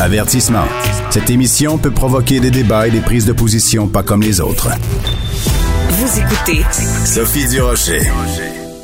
Avertissement. Cette émission peut provoquer des débats et des prises de position pas comme les autres. Vous écoutez Sophie Durocher.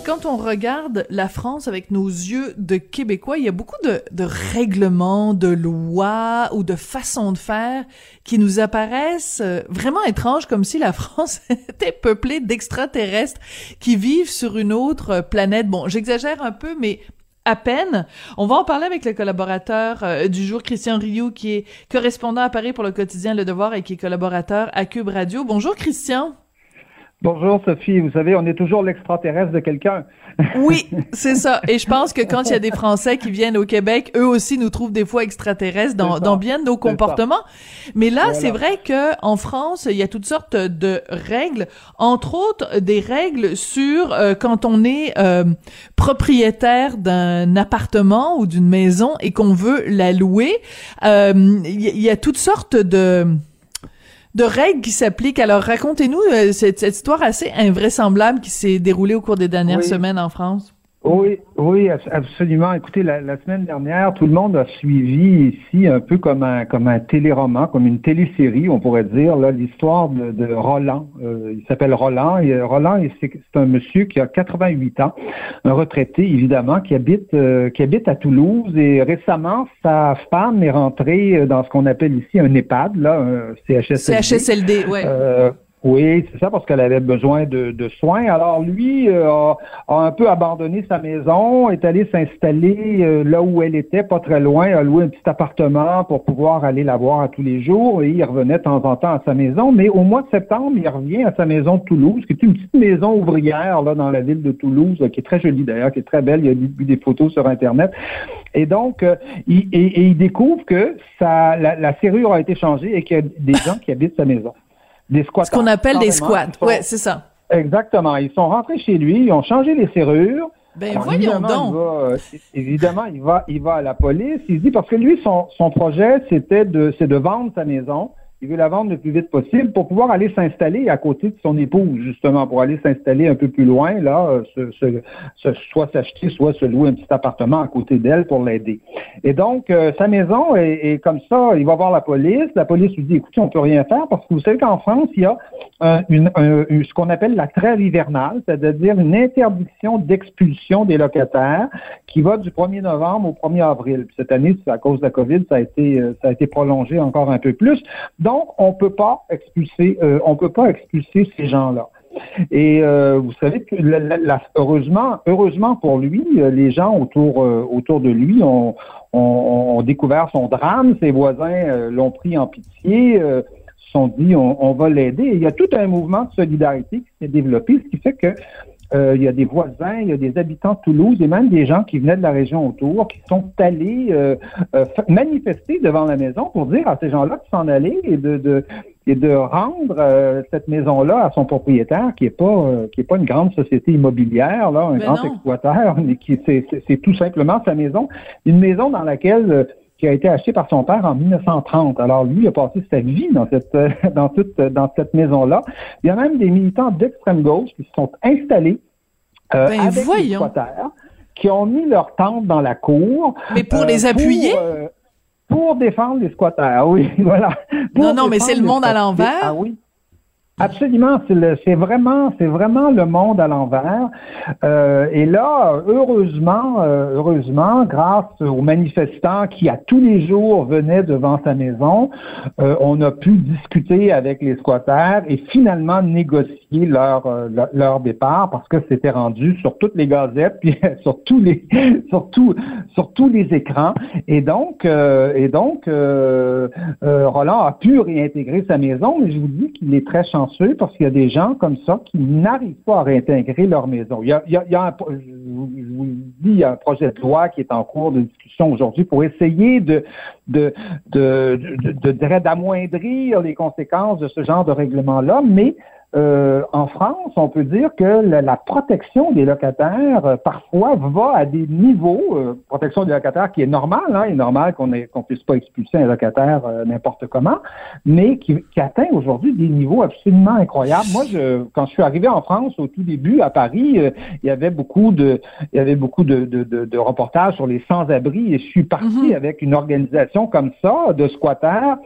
Quand on regarde la France avec nos yeux de Québécois, il y a beaucoup de, de règlements, de lois ou de façons de faire qui nous apparaissent euh, vraiment étranges, comme si la France était peuplée d'extraterrestres qui vivent sur une autre planète. Bon, j'exagère un peu, mais à peine. On va en parler avec le collaborateur euh, du jour, Christian Rioux, qui est correspondant à Paris pour le quotidien Le Devoir et qui est collaborateur à Cube Radio. Bonjour, Christian. Bonjour Sophie, vous savez, on est toujours l'extraterrestre de quelqu'un. Oui, c'est ça. Et je pense que quand il y a des Français qui viennent au Québec, eux aussi nous trouvent des fois extraterrestres dans, dans bien de nos comportements. Mais là, c'est vrai que en France, il y a toutes sortes de règles, entre autres des règles sur euh, quand on est euh, propriétaire d'un appartement ou d'une maison et qu'on veut la louer. Euh, il y a toutes sortes de de règles qui s'appliquent. Alors, racontez-nous euh, cette, histoire assez invraisemblable qui s'est déroulée au cours des dernières semaines en France. Oui, oui, absolument. Écoutez, la, semaine dernière, tout le monde a suivi ici un peu comme un comme un téléroman, comme une télésérie, on pourrait dire, là, l'histoire de, Roland. Euh, il s'appelle Roland. Et euh, Roland, c'est un monsieur qui a 88 ans, un retraité évidemment, qui habite euh, qui habite à Toulouse. Et récemment, sa femme est rentrée dans ce qu'on appelle ici un EHPAD, là, un CHSLD. CHSLD, ouais. Oui, c'est ça, parce qu'elle avait besoin de, soins. Alors lui euh, a, un peu abandonné sa maison, est allé s'installer euh, là où elle était, pas très loin, a loué un petit appartement pour pouvoir aller la voir à tous les jours et il revenait de temps en temps à sa maison. Mais au mois de septembre, il revient à sa maison de Toulouse, qui est une petite maison ouvrière là dans la ville de Toulouse, qui est très jolie d'ailleurs, qui est très belle. Il a eu des photos sur Internet. Et donc, euh, il, et, il découvre que ça, la, la serrure a été changée et qu'il y a des gens qui habitent sa maison. Des squats. Ce qu'on appelle des squats. Ouais, c'est ça. Exactement. Ils sont rentrés chez lui, ils ont changé les serrures. Ben voyons donc. Euh, évidemment, il va, il va à la police. Il dit parce que lui, son, son projet, c'était de, c'est de vendre sa maison il veut la vendre le plus vite possible pour pouvoir aller s'installer à côté de son épouse, justement, pour aller s'installer un peu plus loin, là, soit s'acheter, soit se louer un petit appartement à côté d'elle pour l'aider. Et donc, euh, sa maison est, comme ça, il va voir la police, la police lui dit, écoutez, on peut rien faire parce que vous savez qu'en France, il y a une, ce qu'on appelle la trêve hivernale, c'est-à-dire une interdiction d'expulsion des locataires qui va du 1er novembre au 1er avril. cette année, à cause de la COVID, ça a été, euh, ça a été prolongé encore un peu plus. Donc, on peut euh, peut pas expulser ces gens-là. Et euh, vous savez que heureusement, pour lui, euh, les gens autour de lui ont, découvert son drame. Ses voisins l'ont pris en pitié, se sont dit on, on va l'aider. Il y a tout un mouvement de solidarité qui s'est développé, ce qui fait que il y a des voisins, il y a des habitants de Toulouse et même des gens qui venaient de la région autour qui sont allés euh, euh, manifester devant la maison pour dire à ces gens-là de s'en aller et de, de et de rendre cette maison-là à son propriétaire, qui est pas qui est pas une grande société immobilière, là, un grand exploiteur, mais qui c'est tout simplement sa maison, une maison dans laquelle qui a été acheté par son père en 1930. Alors lui il a passé sa vie dans cette dans toute dans cette maison-là. Il y a même des militants d'extrême gauche qui se sont installés euh, ben, avec voyons. qui ont mis leur tente dans la cour. Mais pour euh, les appuyer? Euh, pour, défendre les squatters, oui, voilà. non, non, mais c'est le monde à l'envers. Ah oui. Absolument, c'est vraiment, c'est vraiment le monde à l'envers. Euh, et là, heureusement, euh, heureusement, grâce aux manifestants qui à tous les jours venaient devant sa maison, euh, on a pu discuter avec les squatters et finalement négocier leur leur, départ parce que c'était rendu sur toutes les gazettes puis sur tous les sur sur tous les écrans. Et donc, et donc, Roland a pu réintégrer sa maison, mais je vous dis qu'il est très chanceux parce qu'il y a des gens comme ça qui n'arrivent pas à réintégrer leur maison. Il y a, il y a, un, je vous dis, il y a un projet de loi qui est en cours de discussion aujourd'hui pour essayer de, de, de, d'amoindrir les conséquences de ce genre de règlement-là, mais euh, en France, on peut dire que la, protection des locataires euh, parfois va à des niveaux, euh, protection des locataires qui est normale, hein, est normal qu'on qu'on puisse pas expulser un locataire n'importe comment, mais qui, qui atteint aujourd'hui des niveaux absolument incroyables. Moi, je, quand je suis arrivé en France au tout début à Paris, il y avait beaucoup de, il y avait beaucoup de, de, de, reportages sur les sans-abri et je suis parti mm-hmm. avec une organisation comme ça de squatters.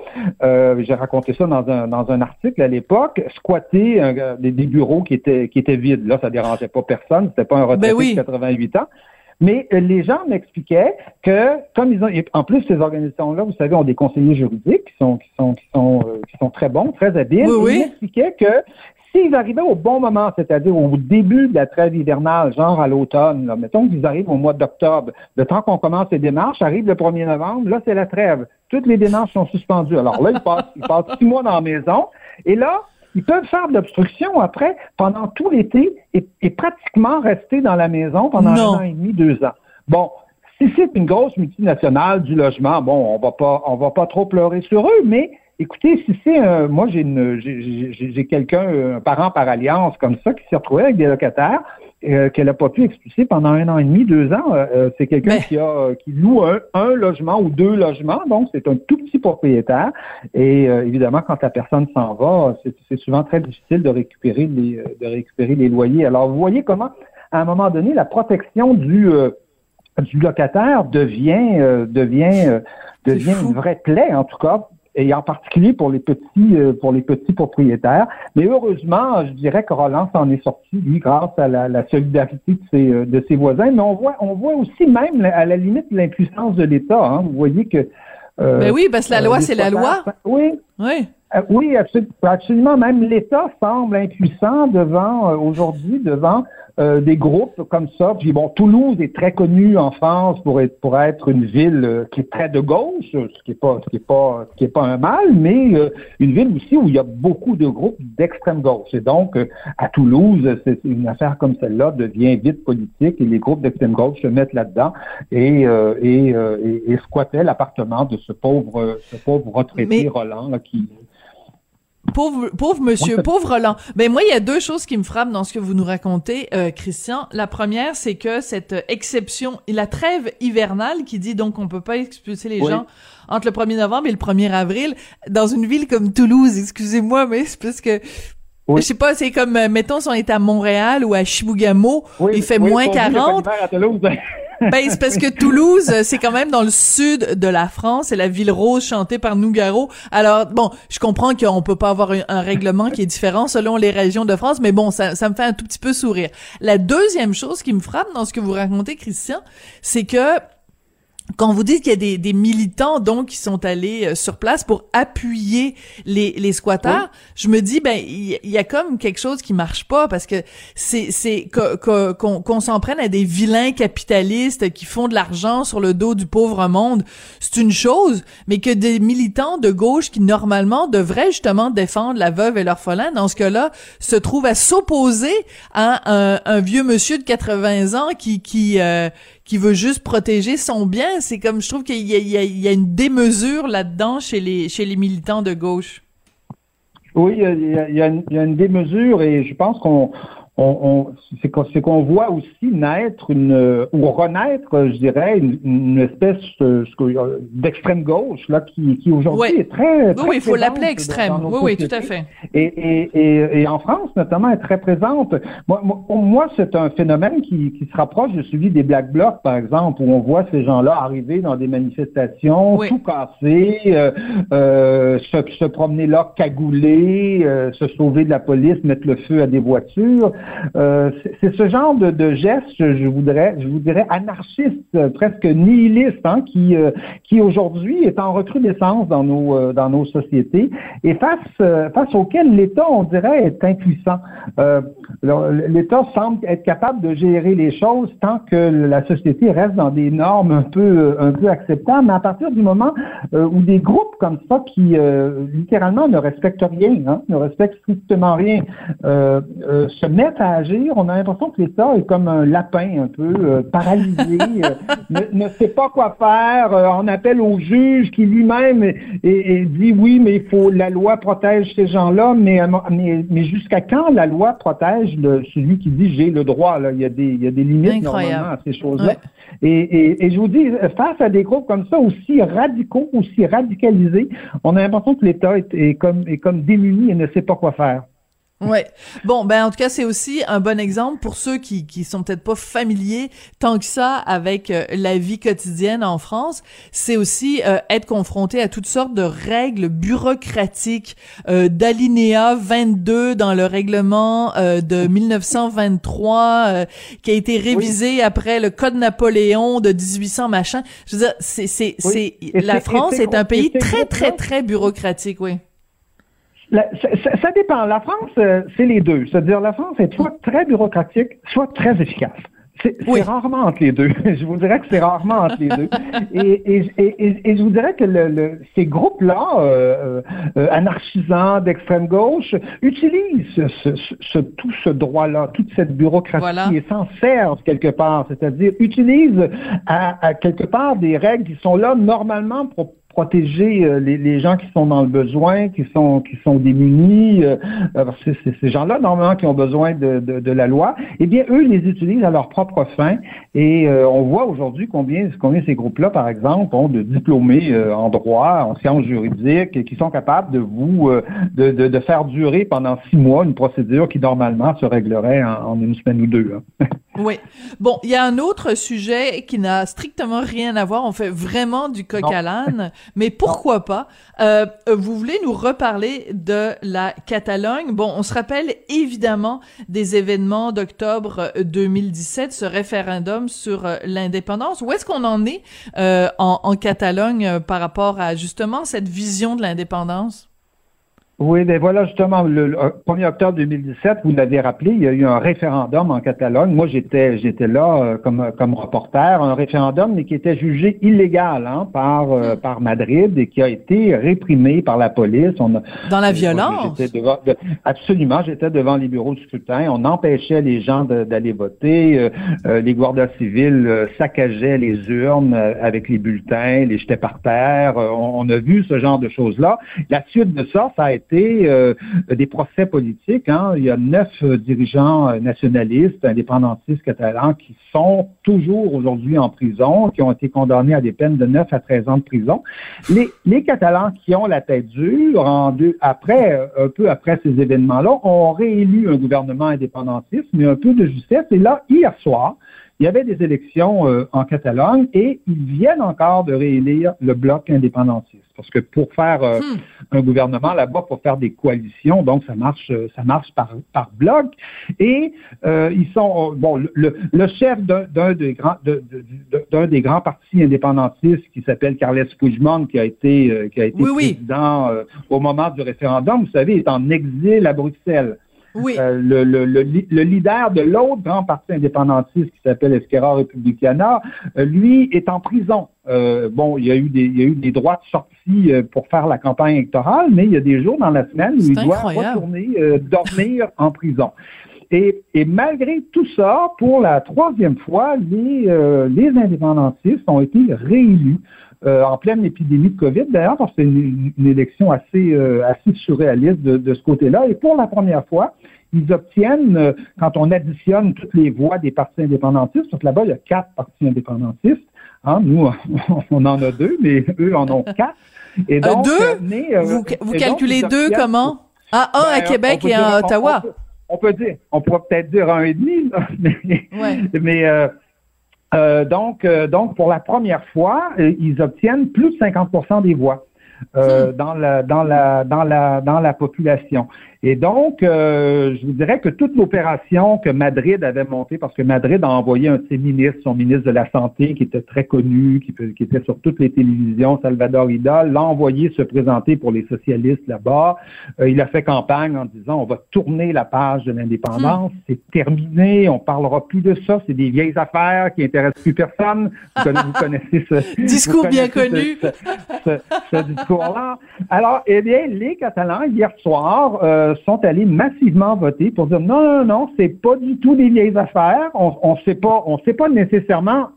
J'ai raconté ça dans un dans un article à l'époque, squatter des, bureaux qui étaient, qui étaient vides. Là, ça dérangeait pas personne. C'était pas un retraité ben de 88 ans. Mais euh, les gens m'expliquaient que, comme ils ont, en plus ces organisations-là, vous savez, ont des conseillers juridiques qui sont, qui sont, qui sont, euh, qui sont très bons, très habiles. ils m'expliquaient que s'ils arrivaient au bon moment, c'est-à-dire au début de la trêve hivernale, genre à l'automne, mettons qu'ils arrivent au mois d'octobre, le temps qu'on commence les démarches, arrive le 1er novembre, là, c'est la trêve. Toutes les démarches sont suspendues. Alors là, ils passent, ils passent six mois dans la maison. Et là, ils peuvent faire de l'obstruction après pendant tout l'été et, pratiquement rester dans la maison pendant un an et demi, deux ans. Bon, si c'est une grosse multinationale du logement, bon, on va pas, on va pas trop pleurer sur eux, mais écoutez, si c'est un, moi j'ai une, j'ai quelqu'un, un parent par alliance comme ça qui s'est retrouvé avec des locataires, euh, qu'elle n'a pas pu expulser pendant un an et demi, deux ans. Euh, euh, c'est quelqu'un qui a qui loue un, logement ou deux logements, donc c'est un tout petit propriétaire. Et évidemment, quand la personne s'en va, c'est souvent très difficile de récupérer les de récupérer les loyers. Alors, vous voyez comment, à un moment donné, la protection du du locataire devient devient devient une vraie plaie, en tout cas, et en particulier pour les petits euh, pour les petits propriétaires. Mais heureusement, je dirais que Roland s'en est sorti, lui, grâce à la, solidarité de ses, euh, de ses voisins. Mais on voit on voit aussi même à la limite l'impuissance de l'État. Hein. Vous voyez que euh, ben oui, parce que la loi, c'est la loi. Oui. Oui. oui, absolument. Même l'État semble impuissant devant aujourd'hui devant euh, des groupes comme ça. Puis bon, Toulouse est très connu en France pour être pour être une ville euh, qui est très de gauche, ce qui est pas ce qui est pas ce qui est pas un mal, mais euh, une ville aussi où il y a beaucoup de groupes d'extrême gauche. Et donc à Toulouse, c'est une affaire comme celle-là devient vite politique et les groupes d'extrême gauche se mettent là-dedans et et, et, squattaient l'appartement de ce pauvre ce pauvre retraité Roland qui Pauvre, pauvre monsieur, pauvre Roland. Ben moi, il y a deux choses qui me frappent dans ce que vous nous racontez, euh, Christian. La première, c'est que cette exception, la trêve hivernale qui dit donc on peut pas expulser les gens entre le 1er novembre et le 1er avril dans une ville comme Toulouse. Excusez-moi, mais c'est parce que Je sais pas, c'est comme, euh, mettons, si on est à Montréal ou à Chibougamau, il fait moins 40. Ben, c'est parce que Toulouse, c'est quand même dans le sud de la France, c'est la ville rose chantée par Nougaro. Alors, bon, je comprends qu'on peut pas avoir un, règlement qui est différent selon les régions de France, mais bon, ça, ça me fait un tout petit peu sourire. La deuxième chose qui me frappe dans ce que vous racontez, Christian, c'est que quand vous dites qu'il y a des, des, militants donc qui sont allés euh, sur place pour appuyer les, les squatteurs, je me dis ben il y, a comme quelque chose qui marche pas parce que c'est c'est qu'on s'en prenne à des vilains capitalistes qui font de l'argent sur le dos du pauvre monde, c'est une chose, mais que des militants de gauche qui normalement devraient justement défendre la veuve et l'orphelin dans ce cas-là se trouvent à s'opposer à un, un, vieux monsieur de 80 ans qui qui euh, qui veut juste protéger son bien. C'est comme, je trouve qu'il y, a une démesure là-dedans chez les, chez les militants de gauche. Oui, il y a une démesure et je pense qu'on on, c'est qu'on voit aussi naître une ou renaître, je dirais, une, espèce euh, d'extrême gauche là qui, qui aujourd'hui est très, oui, il faut l'appeler extrême. Oui, oui, tout à fait. Et, et, et, en France notamment, est très présente. Moi, pour moi, c'est un phénomène qui, qui se rapproche de celui des Black Blocs, par exemple, où on voit ces gens-là arriver dans des manifestations, tout casser, euh, euh, se, se, promener là cagoulés, euh, se sauver de la police, mettre le feu à des voitures. Euh, c'est ce genre de, de, geste, je voudrais, je vous dirais, anarchiste, presque nihiliste, hein, qui, euh, qui aujourd'hui est en recrudescence dans nos, euh, dans nos sociétés et face, face auquel l'État, on dirait, est impuissant. L'État semble être capable de gérer les choses tant que la société reste dans des normes un peu, un peu acceptables, mais à partir du moment où des groupes comme ça qui littéralement ne respectent rien, hein, ne respectent strictement rien, se mettent à agir. On a l'impression que l'État est comme un lapin un peu euh, paralysé, euh, ne, sait pas quoi faire. on appelle au juge qui lui-même dit oui, mais il faut la loi protège ces gens-là, mais, mais, jusqu'à quand la loi protège le, celui qui dit j'ai le droit? Là? Il, y a des, il y a des limites normalement à ces choses-là. Et, et, je vous dis, face à des groupes comme ça, aussi radicaux, aussi radicalisés, on a l'impression que l'État est, est, comme, est comme démuni et ne sait pas quoi faire. Ouais. Bon, ben en tout cas, c'est aussi un bon exemple pour ceux qui qui sont peut-être pas familiers tant que ça avec euh, la vie quotidienne en France. C'est aussi euh, être confronté à toutes sortes de règles bureaucratiques, euh, d'alinéa 22 dans le règlement euh, de 1923 qui a été révisé après le Code Napoléon de 1800 machin. Je veux dire, c'est c'est c'est la France est un pays très très très bureaucratique, oui ça, dépend. La France, euh, c'est les deux. C'est-à-dire, la France est soit très bureaucratique, soit très efficace. C'est rarement entre les deux. je vous dirais que c'est rarement entre les deux. Et, et, et, et, je vous dirais que le, ces groupes-là, euh, euh, anarchisants d'extrême gauche, utilisent ce, ce, tout ce droit-là, toute cette bureaucratie et s'en servent quelque part. C'est-à-dire utilisent à, à, quelque part des règles qui sont là normalement pour protéger euh, les, les, gens qui sont dans le besoin, qui sont qui sont démunis, euh, parce que c'est ces gens-là normalement qui ont besoin de, de, de, la loi. Eh bien, eux les utilisent à leur propre fin. Et euh, on voit aujourd'hui combien combien ces groupes-là, par exemple, ont de diplômés en droit, en sciences juridiques, et qui sont capables de vous de, de, de, faire durer pendant six mois une procédure qui normalement se réglerait en une semaine ou deux. Oui. Bon, il y a un autre sujet qui n'a strictement rien à voir. On fait vraiment du coq à l'âne, mais pourquoi pas? Euh, Vous voulez nous reparler de la Catalogne? Bon, on se rappelle évidemment des événements d'octobre 2017, ce référendum sur euh, l'indépendance. Où est-ce qu'on en est euh, en, en Catalogne euh, par rapport à justement cette vision de l'indépendance? Oui, ben voilà justement le, 1er octobre 2017, vous l'avez rappelé, il y a eu un référendum en Catalogne. Moi, j'étais j'étais là euh, comme comme reporter, un référendum mais qui était jugé illégal hein, par euh, hmm. par Madrid et qui a été réprimé par la police. On a, Dans la violence? absolument, j'étais devant les bureaux de scrutin. On empêchait les gens d'aller voter. Euh, les guardas civils saccageaient les urnes avec les bulletins, les jetaient par terre. On, on, a vu ce genre de choses là. La suite de ça, ça a été euh, des procès politiques. Hein. Il y a neuf euh, dirigeants euh, nationalistes, indépendantistes catalans qui sont toujours aujourd'hui en prison, qui ont été condamnés à des peines de 9 à 13 ans de prison. Les, Catalans qui ont la tête dure, après, un peu après ces événements-là, ont réélu un gouvernement indépendantiste, mais un peu de justesse. Et là, hier soir, il y avait des élections en Catalogne et ils viennent encore de réélire le bloc indépendantiste. Parce que pour faire euh, hmm. un gouvernement là-bas, pour faire des coalitions, donc ça marche, euh, ça marche par, par bloc. Et euh, ils sont bon, le, le chef d'un des grands d'un des grands partis indépendantistes qui s'appelle Carles Puigdemont, qui a été qui a été président au moment du référendum, vous savez, est en exil à Bruxelles. Oui. Euh, le, le, le, le, leader de l'autre grand parti indépendantiste qui s'appelle Esquerra Republicana, euh, lui est en prison. Euh, bon, il y a eu des, il y a eu des droits de sortie euh, pour faire la campagne électorale, mais il y a des jours dans la semaine où il doit retourner dormir en prison. Et, et, malgré tout ça, pour la troisième fois, les, les indépendantistes ont été réélus. Euh, en pleine épidémie de COVID, d'ailleurs, parce que c'est une, élection assez, euh, assez surréaliste de, de ce côté-là. Et pour la première fois, ils obtiennent, euh, quand on additionne toutes les voix des partis indépendantistes, parce que là-bas, il y a quatre partis indépendantistes. Hein, nous, on en a deux, mais eux en ont quatre. Et donc, deux? vous, vous calculez deux comment? Ah, un à ben, Québec et un à Ottawa. On peut, dire, on pourrait peut-être dire un et demi, mais, ouais. mais euh, donc, euh, donc, pour la première fois, euh, ils obtiennent plus de 50% des voix. Hmm. dans la dans la dans la dans la population. Et donc, euh, je vous dirais que toute l'opération que Madrid avait montée, parce que Madrid a envoyé un de ses ministres, son ministre de la Santé, qui était très connu, qui, qui était sur toutes les télévisions, Salvador Ida, l'a envoyé se présenter pour les socialistes là-bas. Euh, il a fait campagne en disant, on va tourner la page de l'indépendance, hmm. c'est terminé, on parlera plus de ça, c'est des vieilles affaires qui intéressent plus personne. Vous connaissez, ce discours bien connu. Ce, discours-là. Alors, eh bien, les Catalans, hier soir, euh, sont allés massivement voter pour dire non, non, non, c'est pas du tout des vieilles affaires. On, on sait pas, on sait pas nécessairement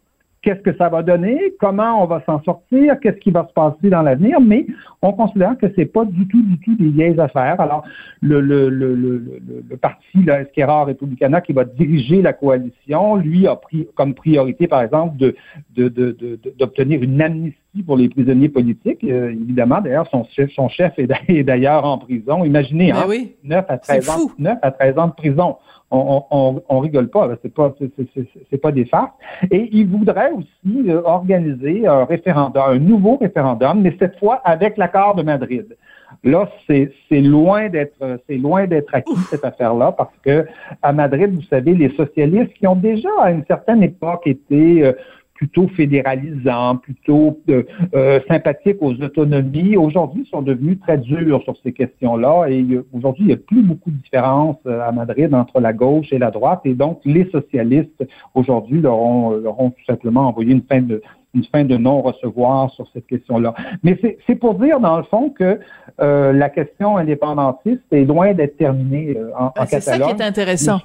qu'est-ce que ça va donner, comment on va s'en sortir, qu'est-ce qui va se passer dans l'avenir, mais on considère que c'est pas du tout, du tout des vieilles affaires. Alors, le, le, le, le, le parti, là, Esquerra Republicana, qui va diriger la coalition, lui a pris comme priorité, par exemple, de, d'obtenir de, de, une amnistie pour les prisonniers politiques. Euh, évidemment, d'ailleurs, son chef, son chef est d'ailleurs en prison. Imaginez, ben hein, 9 à 13 ans, 9 à 13 ans de prison on, on, on rigole pas, c'est pas c'est pas des farces. Et il voudrait aussi euh, organiser un référendum, un nouveau référendum, mais cette fois avec l'accord de Madrid. Là, c'est loin d'être c'est loin d'être acquis cette affaire-là parce que à Madrid, vous savez, les socialistes qui ont déjà à une certaine époque été euh, plutôt fédéralisants, plutôt euh, euh, sympathiques aux autonomies, aujourd'hui sont devenus très durs sur ces questions-là. Et aujourd'hui, il n'y a plus beaucoup de différence euh, à Madrid entre la gauche et la droite. Et donc, les socialistes, aujourd'hui, leur ont, leur ont tout simplement envoyé une fin de une fin de non-recevoir sur cette question-là. Mais c'est pour dire, dans le fond, que euh, la question indépendantiste est loin d'être terminée en, ben, C'est ça qui est intéressant.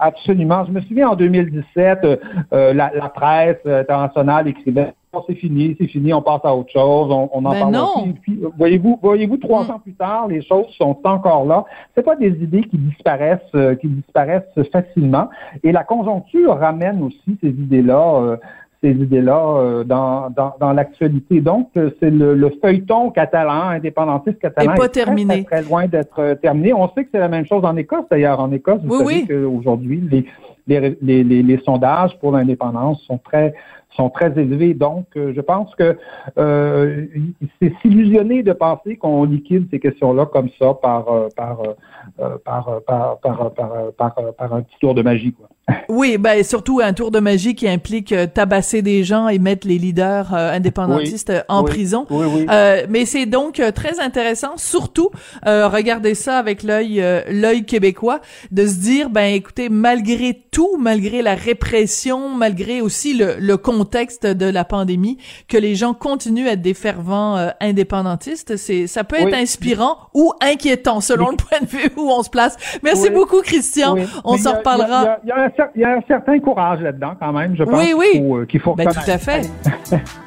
Absolument. Je me souviens en 2017, euh, euh, la, la, presse internationale écrivait c'est fini, c'est fini, on passe à autre chose, on, on en ben parle non. Puis, voyez-vous, voyez-vous, trois mm. ans plus tard, les choses sont encore là. C'est pas des idées qui disparaissent, euh, qui disparaissent facilement. Et la conjoncture ramène aussi ces idées-là ces idées-là euh, dans, dans, dans l'actualité. Donc, euh, c'est le, le, feuilleton catalan, indépendantiste catalan, est, pas terminé. Très, très, loin d'être euh, terminé. On sait que c'est la même chose en Écosse, d'ailleurs. En Écosse, vous savez qu'aujourd'hui, les, les, les, les, les sondages pour l'indépendance sont très sont très élevés. Donc, je pense que euh, c'est s'illusionner de penser qu'on liquide ces questions-là comme ça par par, par, par, par, par, par, un petit tour de magie. Quoi. Oui, ben surtout un tour de magie qui implique euh, tabasser des gens et mettre les leaders euh, indépendantistes euh, en prison. mais c'est donc très intéressant, surtout regarder ça avec l'œil l'œil québécois, de se dire ben écoutez, malgré tout, malgré la répression, malgré aussi le, le contexte de la pandémie, que les gens continuent à être des fervents indépendantistes, c'est ça peut être inspirant ou inquiétant selon le point de vue où on se place. Merci beaucoup Christian. On s'en reparlera il y a un certain courage là-dedans, quand même, je pense. Oui, oui. Qu'il faut, ben, tout à fait.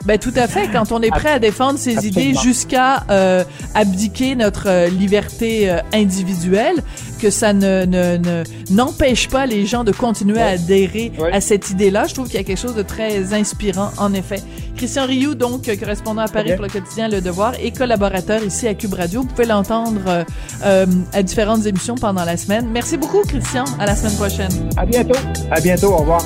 ben, tout à fait. Quand on est prêt à défendre ses idées jusqu'à euh, abdiquer notre euh, liberté euh, individuelle, que ça ne, ne, n'empêche pas les gens de continuer à adhérer à cette idée-là. Je trouve qu'il y a quelque chose de très inspirant, en effet. Christian Rioux, donc, correspondant à Paris pour le quotidien Le Devoir et collaborateur ici à Cube Radio. Vous pouvez l'entendre à différentes émissions pendant la semaine. Merci beaucoup, Christian. À la semaine prochaine. À bientôt. À bientôt. Au revoir.